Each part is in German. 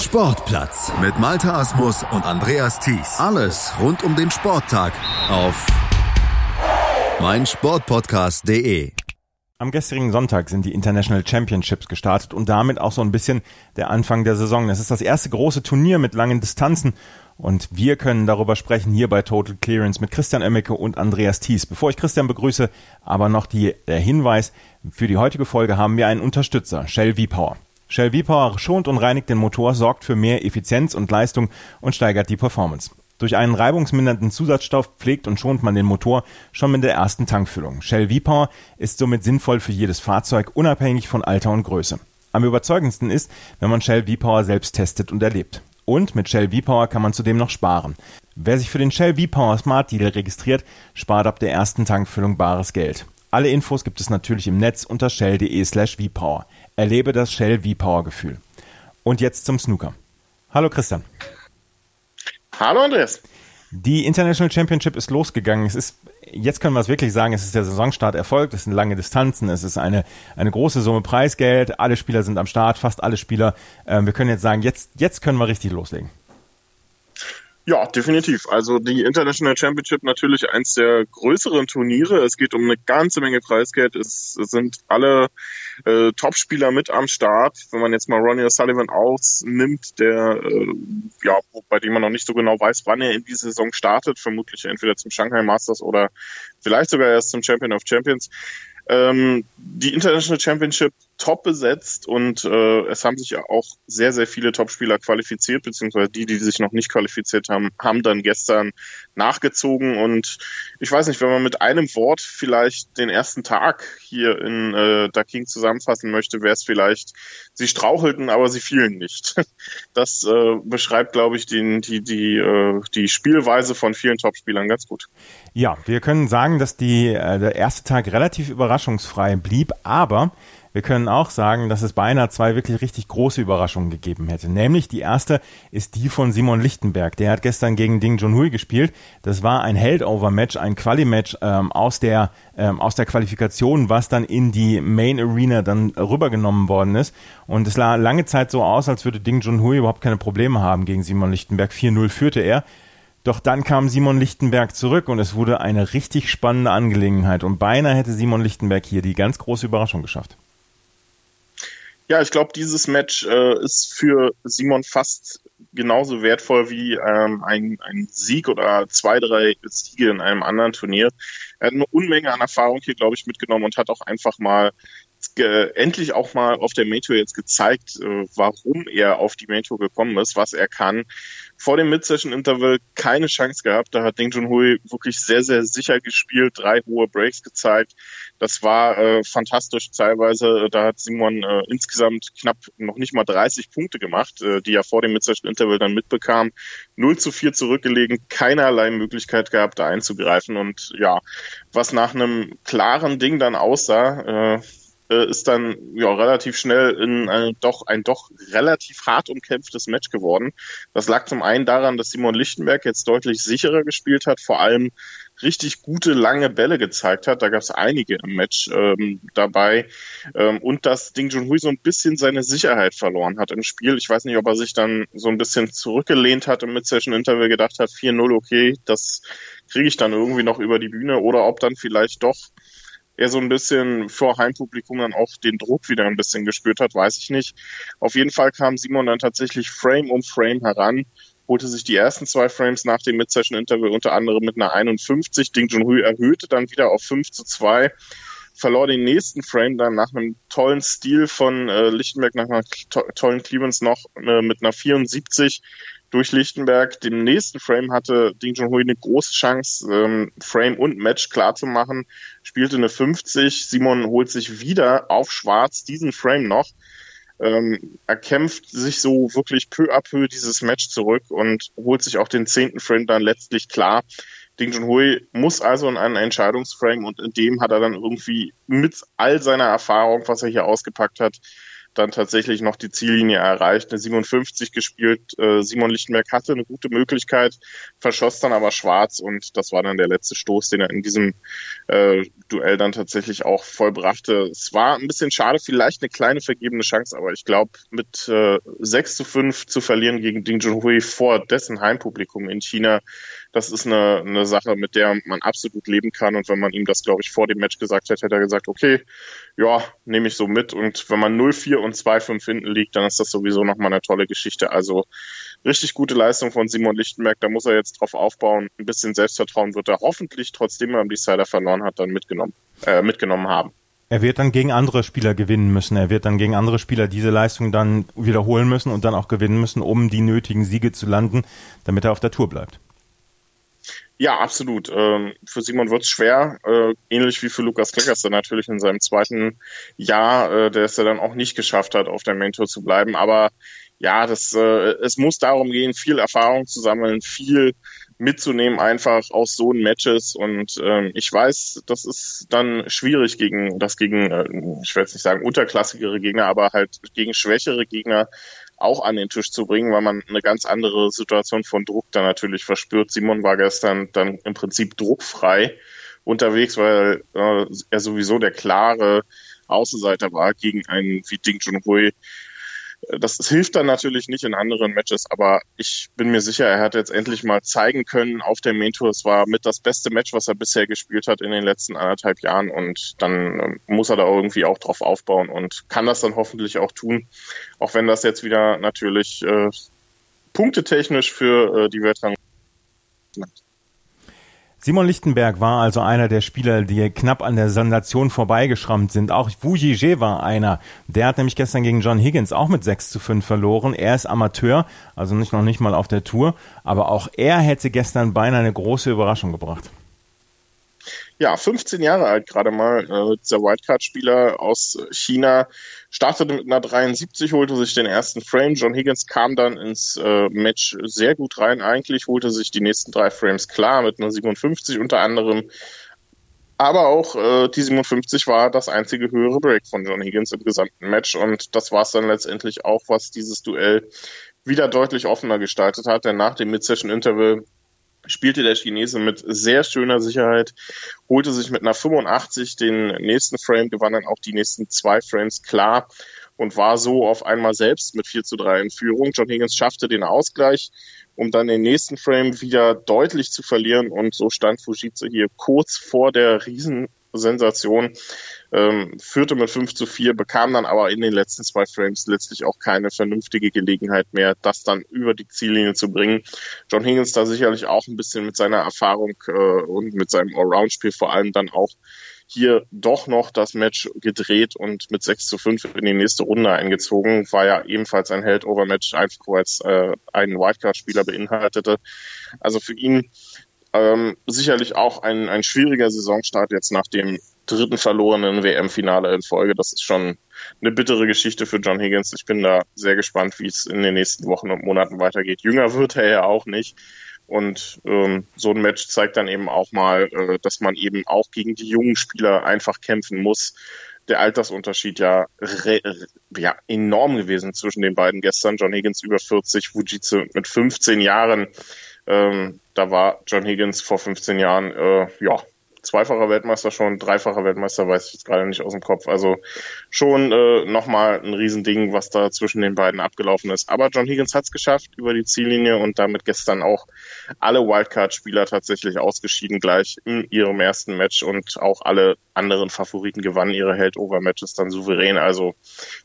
Sportplatz mit Malta Asmus und Andreas Thies. Alles rund um den Sporttag auf meinsportpodcast.de. Am gestrigen Sonntag sind die International Championships gestartet und damit auch so ein bisschen der Anfang der Saison. Es ist das erste große Turnier mit langen Distanzen und wir können darüber sprechen hier bei Total Clearance mit Christian Emmecke und Andreas Thies. Bevor ich Christian begrüße, aber noch die, der Hinweis, für die heutige Folge haben wir einen Unterstützer, Shell V-Power. Shell V-Power schont und reinigt den Motor, sorgt für mehr Effizienz und Leistung und steigert die Performance. Durch einen reibungsmindernden Zusatzstoff pflegt und schont man den Motor schon mit der ersten Tankfüllung. Shell V-Power ist somit sinnvoll für jedes Fahrzeug, unabhängig von Alter und Größe. Am überzeugendsten ist, wenn man Shell V-Power selbst testet und erlebt. Und mit Shell V-Power kann man zudem noch sparen. Wer sich für den Shell V-Power Smart Deal registriert, spart ab der ersten Tankfüllung bares Geld. Alle Infos gibt es natürlich im Netz unter shell.de slash vpower. Erlebe das Shell V-Power Gefühl. Und jetzt zum Snooker. Hallo Christian. Hallo Andreas. Die International Championship ist losgegangen. Es ist, jetzt können wir es wirklich sagen, es ist der Saisonstart erfolgt, es sind lange Distanzen, es ist eine, eine große Summe Preisgeld, alle Spieler sind am Start, fast alle Spieler. Ähm, wir können jetzt sagen, jetzt, jetzt können wir richtig loslegen. Ja, definitiv. Also die International Championship natürlich eins der größeren Turniere. Es geht um eine ganze Menge Preisgeld. Es sind alle äh, Topspieler mit am Start. Wenn man jetzt mal Ronnie O'Sullivan ausnimmt, der äh, ja, bei dem man noch nicht so genau weiß, wann er in die Saison startet, vermutlich entweder zum Shanghai Masters oder vielleicht sogar erst zum Champion of Champions. Ähm, die International Championship top besetzt und äh, es haben sich ja auch sehr, sehr viele Topspieler qualifiziert, beziehungsweise die, die sich noch nicht qualifiziert haben, haben dann gestern nachgezogen und ich weiß nicht, wenn man mit einem Wort vielleicht den ersten Tag hier in äh, Daking zusammenfassen möchte, wäre es vielleicht, sie strauchelten, aber sie fielen nicht. Das äh, beschreibt, glaube ich, die, die, die, äh, die Spielweise von vielen Topspielern ganz gut. Ja, wir können sagen, dass die, äh, der erste Tag relativ überraschungsfrei blieb, aber wir können auch sagen, dass es beinahe zwei wirklich richtig große Überraschungen gegeben hätte. Nämlich die erste ist die von Simon Lichtenberg. Der hat gestern gegen Ding Junhui gespielt. Das war ein Heldover-Match, ein Quali-Match ähm, aus der ähm, aus der Qualifikation, was dann in die Main Arena dann rübergenommen worden ist. Und es sah lange Zeit so aus, als würde Ding Junhui überhaupt keine Probleme haben gegen Simon Lichtenberg. 4-0 führte er. Doch dann kam Simon Lichtenberg zurück und es wurde eine richtig spannende Angelegenheit. Und beinahe hätte Simon Lichtenberg hier die ganz große Überraschung geschafft. Ja, ich glaube, dieses Match äh, ist für Simon fast genauso wertvoll wie ähm, ein, ein Sieg oder zwei, drei Siege in einem anderen Turnier. Er hat eine Unmenge an Erfahrung hier, glaube ich, mitgenommen und hat auch einfach mal äh, endlich auch mal auf der Main jetzt gezeigt, äh, warum er auf die Main gekommen ist, was er kann. Vor dem Mid-Session-Interval keine Chance gehabt. Da hat Ding Junhui wirklich sehr, sehr sicher gespielt, drei hohe Breaks gezeigt. Das war äh, fantastisch teilweise. Da hat Simon äh, insgesamt knapp noch nicht mal 30 Punkte gemacht, äh, die er vor dem Mid-Session-Interval dann mitbekam. 0 zu 4 zurückgelegen, keinerlei Möglichkeit gehabt, da einzugreifen. Und ja, was nach einem klaren Ding dann aussah, äh, äh, ist dann ja relativ schnell in ein doch ein doch relativ hart umkämpftes Match geworden. Das lag zum einen daran, dass Simon Lichtenberg jetzt deutlich sicherer gespielt hat, vor allem richtig gute lange Bälle gezeigt hat. Da gab es einige im Match ähm, dabei ähm, und dass Ding Junhui so ein bisschen seine Sicherheit verloren hat im Spiel. Ich weiß nicht, ob er sich dann so ein bisschen zurückgelehnt hat im Mid-Session-Interview, gedacht hat 4-0, okay, das kriege ich dann irgendwie noch über die Bühne oder ob dann vielleicht doch er so ein bisschen vor Heimpublikum dann auch den Druck wieder ein bisschen gespürt hat, weiß ich nicht. Auf jeden Fall kam Simon dann tatsächlich Frame um Frame heran, holte sich die ersten zwei Frames nach dem Mid-Session-Interview unter anderem mit einer 51. Ding Junhui erhöhte dann wieder auf 5 zu 2 verlor den nächsten Frame dann nach einem tollen Stil von äh, Lichtenberg, nach einer to tollen Clearance noch äh, mit einer 74 durch Lichtenberg. Dem nächsten Frame hatte Ding Junhui eine große Chance, ähm, Frame und Match klar zu machen, spielte eine 50. Simon holt sich wieder auf Schwarz diesen Frame noch. Ähm, er kämpft sich so wirklich peu à peu dieses Match zurück und holt sich auch den zehnten Frame dann letztlich klar. Ding Junhui muss also in einen Entscheidungsframe und in dem hat er dann irgendwie mit all seiner Erfahrung, was er hier ausgepackt hat, dann tatsächlich noch die Ziellinie erreicht, eine 57 gespielt. Äh, Simon Lichtenberg hatte eine gute Möglichkeit, verschoss dann aber schwarz und das war dann der letzte Stoß, den er in diesem äh, Duell dann tatsächlich auch vollbrachte. Es war ein bisschen schade, vielleicht eine kleine vergebene Chance, aber ich glaube, mit äh, 6 zu 5 zu verlieren gegen Ding Junhui vor dessen Heimpublikum in China, das ist eine, eine Sache, mit der man absolut leben kann. Und wenn man ihm das, glaube ich, vor dem Match gesagt hätte, hätte er gesagt, okay, ja, nehme ich so mit. Und wenn man 0-4 und 2-5 hinten liegt, dann ist das sowieso nochmal eine tolle Geschichte. Also richtig gute Leistung von Simon Lichtenberg. Da muss er jetzt drauf aufbauen. Ein bisschen Selbstvertrauen wird er hoffentlich, trotzdem er am Decider verloren hat, dann mitgenommen, äh, mitgenommen haben. Er wird dann gegen andere Spieler gewinnen müssen. Er wird dann gegen andere Spieler diese Leistung dann wiederholen müssen und dann auch gewinnen müssen, um die nötigen Siege zu landen, damit er auf der Tour bleibt. Ja, absolut. Ähm, für Simon wird's schwer, äh, ähnlich wie für Lukas Kleckerster natürlich in seinem zweiten Jahr, äh, der es ja dann auch nicht geschafft hat, auf der Main Tour zu bleiben. Aber ja, das, äh, es muss darum gehen, viel Erfahrung zu sammeln, viel mitzunehmen einfach aus so Matches und ähm, ich weiß, das ist dann schwierig gegen das gegen, ich will jetzt nicht sagen unterklassigere Gegner, aber halt gegen schwächere Gegner auch an den Tisch zu bringen, weil man eine ganz andere Situation von Druck dann natürlich verspürt. Simon war gestern dann im Prinzip druckfrei unterwegs, weil äh, er sowieso der klare Außenseiter war gegen einen wie Ding Junhui, das, das hilft dann natürlich nicht in anderen Matches, aber ich bin mir sicher, er hat jetzt endlich mal zeigen können auf der Main Tour. Es war mit das beste Match, was er bisher gespielt hat in den letzten anderthalb Jahren und dann ähm, muss er da irgendwie auch drauf aufbauen und kann das dann hoffentlich auch tun, auch wenn das jetzt wieder natürlich äh, punktetechnisch für äh, die Weltrang Simon Lichtenberg war also einer der Spieler, die knapp an der Sensation vorbeigeschrammt sind. Auch Wu Yijie war einer. Der hat nämlich gestern gegen John Higgins auch mit 6 zu 5 verloren. Er ist Amateur, also nicht noch nicht mal auf der Tour. Aber auch er hätte gestern beinahe eine große Überraschung gebracht ja, 15 Jahre alt gerade mal, äh, dieser Wildcard-Spieler aus China, startete mit einer 73, holte sich den ersten Frame. John Higgins kam dann ins äh, Match sehr gut rein eigentlich, holte sich die nächsten drei Frames klar mit einer 57 unter anderem. Aber auch äh, die 57 war das einzige höhere Break von John Higgins im gesamten Match und das war es dann letztendlich auch, was dieses Duell wieder deutlich offener gestaltet hat, denn nach dem Mid-Session-Interval spielte der Chinese mit sehr schöner Sicherheit, holte sich mit einer 85 den nächsten Frame, gewann dann auch die nächsten zwei Frames klar und war so auf einmal selbst mit 4 zu 3 in Führung. John Higgins schaffte den Ausgleich, um dann den nächsten Frame wieder deutlich zu verlieren und so stand Fujitsu hier kurz vor der Riesensensation ähm, führte mit 5 zu 4, bekam dann aber in den letzten zwei Frames letztlich auch keine vernünftige Gelegenheit mehr, das dann über die Ziellinie zu bringen. John Higgins da sicherlich auch ein bisschen mit seiner Erfahrung äh, und mit seinem Allround-Spiel vor allem dann auch hier doch noch das Match gedreht und mit 6 zu 5 in die nächste Runde eingezogen. War ja ebenfalls ein Held-Over-Match, einfach weil es äh, einen Wildcard-Spieler beinhaltete. Also für ihn ähm, sicherlich auch ein, ein schwieriger Saisonstart jetzt nach dem dritten verlorenen WM-Finale in Folge. Das ist schon eine bittere Geschichte für John Higgins. Ich bin da sehr gespannt, wie es in den nächsten Wochen und Monaten weitergeht. Jünger wird er ja auch nicht. Und ähm, so ein Match zeigt dann eben auch mal, äh, dass man eben auch gegen die jungen Spieler einfach kämpfen muss. Der Altersunterschied ja, ja enorm gewesen zwischen den beiden gestern. John Higgins über 40, Fujitsu mit 15 Jahren. Ähm, da war John Higgins vor 15 Jahren äh, ja zweifacher Weltmeister schon, dreifacher Weltmeister weiß ich jetzt gerade nicht aus dem Kopf. Also schon äh, nochmal ein Riesending, was da zwischen den beiden abgelaufen ist. Aber John Higgins hat es geschafft über die Ziellinie und damit gestern auch alle Wildcard-Spieler tatsächlich ausgeschieden gleich in ihrem ersten Match und auch alle anderen Favoriten gewannen ihre Held-Over-Matches dann souverän. Also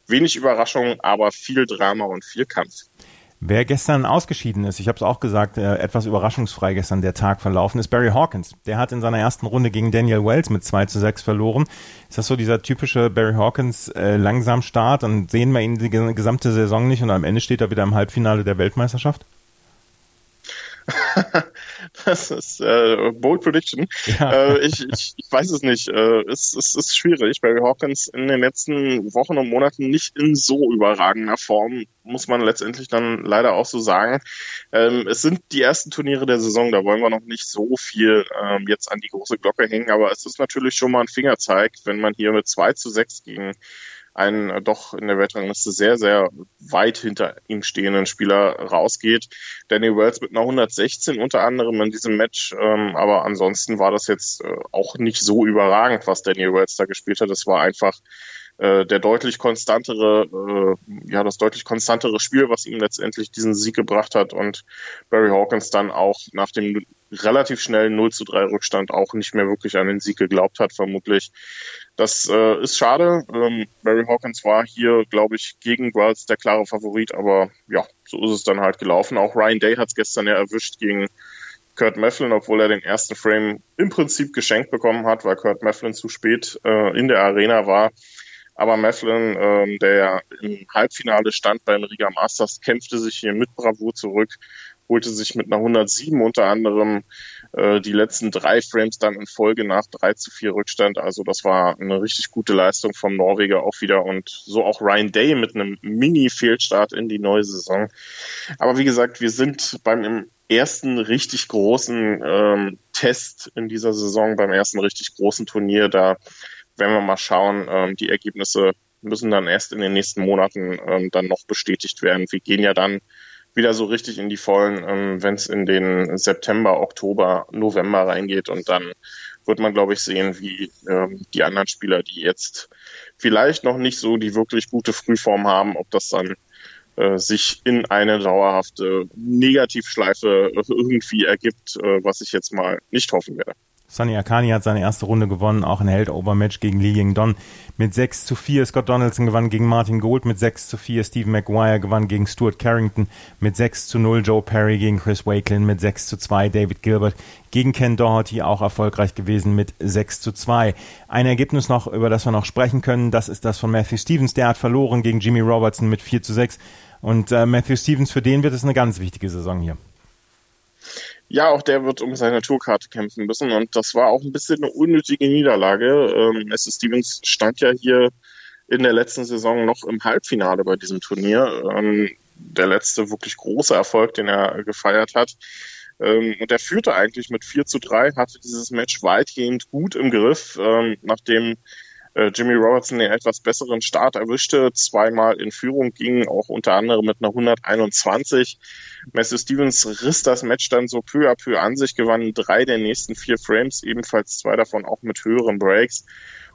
wenig Überraschung, aber viel Drama und viel Kampf. Wer gestern ausgeschieden ist, ich habe es auch gesagt, äh, etwas überraschungsfrei gestern der Tag verlaufen, ist Barry Hawkins. Der hat in seiner ersten Runde gegen Daniel Wells mit 2 zu 6 verloren. Ist das so dieser typische Barry Hawkins äh, langsam Start und sehen wir ihn die gesamte Saison nicht und am Ende steht er wieder im Halbfinale der Weltmeisterschaft? das ist äh, Bold Prediction. Ja. Äh, ich, ich, ich weiß es nicht. Äh, es, es ist schwierig. Barry Hawkins in den letzten Wochen und Monaten nicht in so überragender Form, muss man letztendlich dann leider auch so sagen. Ähm, es sind die ersten Turniere der Saison, da wollen wir noch nicht so viel ähm, jetzt an die große Glocke hängen, aber es ist natürlich schon mal ein Fingerzeig, wenn man hier mit 2 zu 6 gegen einen äh, doch in der Weltrangliste sehr, sehr weit hinter ihm stehenden Spieler rausgeht. Danny Wells mit einer 116 unter anderem in diesem Match, ähm, aber ansonsten war das jetzt äh, auch nicht so überragend, was Danny Wells da gespielt hat. Es war einfach äh, der deutlich konstantere, äh, ja, das deutlich konstantere Spiel, was ihm letztendlich diesen Sieg gebracht hat und Barry Hawkins dann auch nach dem relativ schnellen 0 zu 3 Rückstand auch nicht mehr wirklich an den Sieg geglaubt hat, vermutlich. Das äh, ist schade. Ähm, Barry Hawkins war hier, glaube ich, gegen Wells der klare Favorit, aber ja, so ist es dann halt gelaufen. Auch Ryan Day hat es gestern ja erwischt gegen Kurt Mefflin, obwohl er den ersten Frame im Prinzip geschenkt bekommen hat, weil Kurt Mefflin zu spät äh, in der Arena war. Aber Mefflin, ähm, der ja im Halbfinale stand beim Riga Masters, kämpfte sich hier mit Bravour zurück, holte sich mit einer 107 unter anderem äh, die letzten drei Frames dann in Folge nach 3 zu 4 Rückstand. Also das war eine richtig gute Leistung vom Norweger auch wieder und so auch Ryan Day mit einem Mini-Fehlstart in die neue Saison. Aber wie gesagt, wir sind beim ersten richtig großen ähm, Test in dieser Saison, beim ersten richtig großen Turnier. Da werden wir mal schauen. Ähm, die Ergebnisse müssen dann erst in den nächsten Monaten ähm, dann noch bestätigt werden. Wir gehen ja dann wieder so richtig in die Vollen, ähm, wenn es in den September, Oktober, November reingeht und dann wird man, glaube ich, sehen, wie ähm, die anderen Spieler, die jetzt vielleicht noch nicht so die wirklich gute Frühform haben, ob das dann äh, sich in eine dauerhafte Negativschleife irgendwie ergibt, äh, was ich jetzt mal nicht hoffen werde. Sonny Akani hat seine erste Runde gewonnen, auch ein Held-Over-Match gegen Lee Ying-Don mit 6 zu 4. Scott Donaldson gewann gegen Martin Gold mit 6 zu 4. Steve McGuire gewann gegen Stuart Carrington mit 6 zu 0. Joe Perry gegen Chris Wakelin mit 6 zu 2. David Gilbert gegen Ken Doherty auch erfolgreich gewesen mit 6 zu 2. Ein Ergebnis noch, über das wir noch sprechen können, das ist das von Matthew Stevens. Der hat verloren gegen Jimmy Robertson mit 4 zu 6. Und äh, Matthew Stevens, für den wird es eine ganz wichtige Saison hier. Ja, auch der wird um seine Tourkarte kämpfen müssen und das war auch ein bisschen eine unnötige Niederlage. Ähm, S. Stevens stand ja hier in der letzten Saison noch im Halbfinale bei diesem Turnier. Ähm, der letzte wirklich große Erfolg, den er gefeiert hat. Ähm, und er führte eigentlich mit 4 zu 3, hatte dieses Match weitgehend gut im Griff, ähm, nachdem Jimmy Robertson den etwas besseren Start erwischte, zweimal in Führung ging, auch unter anderem mit einer 121. Matthew Stevens riss das Match dann so peu à peu an sich, gewann drei der nächsten vier Frames, ebenfalls zwei davon auch mit höheren Breaks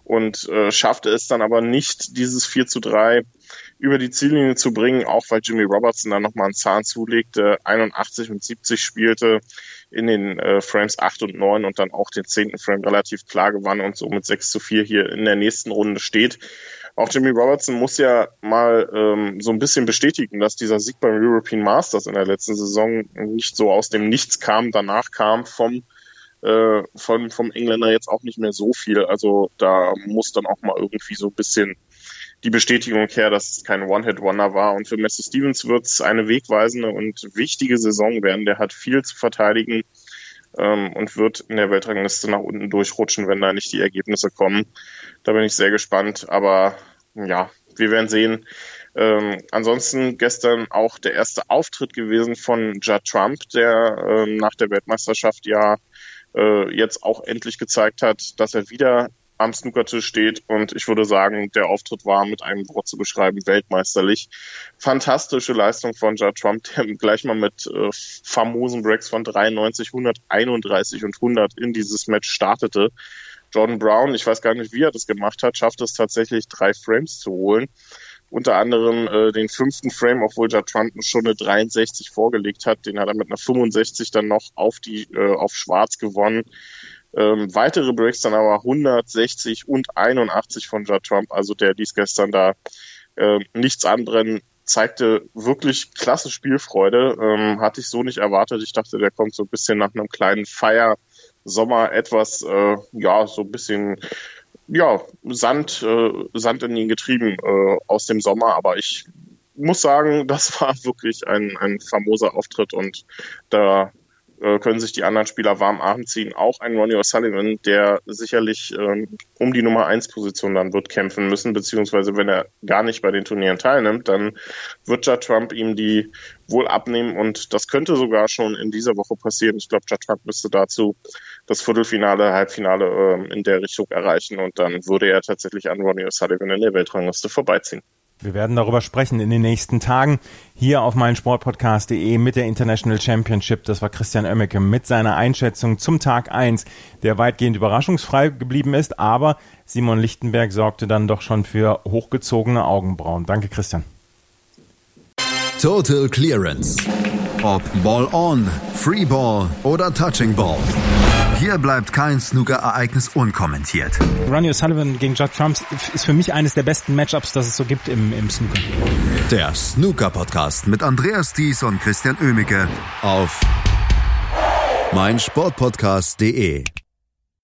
und äh, schaffte es dann aber nicht, dieses 4 zu 3 über die Ziellinie zu bringen, auch weil Jimmy Robertson dann nochmal einen Zahn zulegte, 81 und 70 spielte in den äh, Frames 8 und 9 und dann auch den zehnten Frame relativ klar gewann und so mit 6 zu 4 hier in der nächsten Runde steht. Auch Jimmy Robertson muss ja mal ähm, so ein bisschen bestätigen, dass dieser Sieg beim European Masters in der letzten Saison nicht so aus dem Nichts kam. Danach kam vom äh, von, vom Engländer jetzt auch nicht mehr so viel. Also da muss dann auch mal irgendwie so ein bisschen die Bestätigung her, dass es kein One-Hit-Wonder war. Und für Messi Stevens wird es eine wegweisende und wichtige Saison werden. Der hat viel zu verteidigen ähm, und wird in der Weltrangliste nach unten durchrutschen, wenn da nicht die Ergebnisse kommen. Da bin ich sehr gespannt. Aber ja, wir werden sehen. Ähm, ansonsten gestern auch der erste Auftritt gewesen von Judd Trump, der ähm, nach der Weltmeisterschaft ja äh, jetzt auch endlich gezeigt hat, dass er wieder am Snookertisch steht und ich würde sagen, der Auftritt war mit einem Wort zu beschreiben, weltmeisterlich. Fantastische Leistung von Judd Trump, der gleich mal mit äh, famosen Breaks von 93, 131 und 100 in dieses Match startete. Jordan Brown, ich weiß gar nicht, wie er das gemacht hat, schafft es tatsächlich, drei Frames zu holen. Unter anderem äh, den fünften Frame, obwohl Judd Trump schon eine 63 vorgelegt hat, den hat er mit einer 65 dann noch auf die äh, auf Schwarz gewonnen. Ähm, weitere Breaks dann aber 160 und 81 von Judd Trump. Also der ließ gestern da äh, nichts anbrennen, zeigte wirklich klasse Spielfreude. Ähm, hatte ich so nicht erwartet. Ich dachte, der kommt so ein bisschen nach einem kleinen Feier Sommer etwas, äh, ja, so ein bisschen, ja, Sand, äh, Sand in ihn getrieben äh, aus dem Sommer. Aber ich muss sagen, das war wirklich ein, ein famoser Auftritt und da äh, können sich die anderen Spieler warm Abend ziehen. Auch ein Ronnie O'Sullivan, der sicherlich ähm, um die Nummer 1 Position dann wird kämpfen müssen, beziehungsweise wenn er gar nicht bei den Turnieren teilnimmt, dann wird ja Trump ihm die wohl abnehmen und das könnte sogar schon in dieser Woche passieren. Ich glaube, Judd Trump müsste dazu das Viertelfinale, Halbfinale äh, in der Richtung erreichen und dann würde er tatsächlich an Ronnie O'Sullivan in der Weltrangliste vorbeiziehen. Wir werden darüber sprechen in den nächsten Tagen hier auf meinsportpodcast.de mit der International Championship. Das war Christian Oemmeke mit seiner Einschätzung zum Tag 1, der weitgehend überraschungsfrei geblieben ist, aber Simon Lichtenberg sorgte dann doch schon für hochgezogene Augenbrauen. Danke, Christian. Total Clearance. Ob Ball on, Free Ball oder Touching Ball. Hier bleibt kein Snooker-Ereignis unkommentiert. Ronnie O'Sullivan gegen Judd Trump ist für mich eines der besten Matchups, das es so gibt im, im Snooker. Der Snooker-Podcast mit Andreas Thies und Christian Oemicke auf meinsportpodcast.de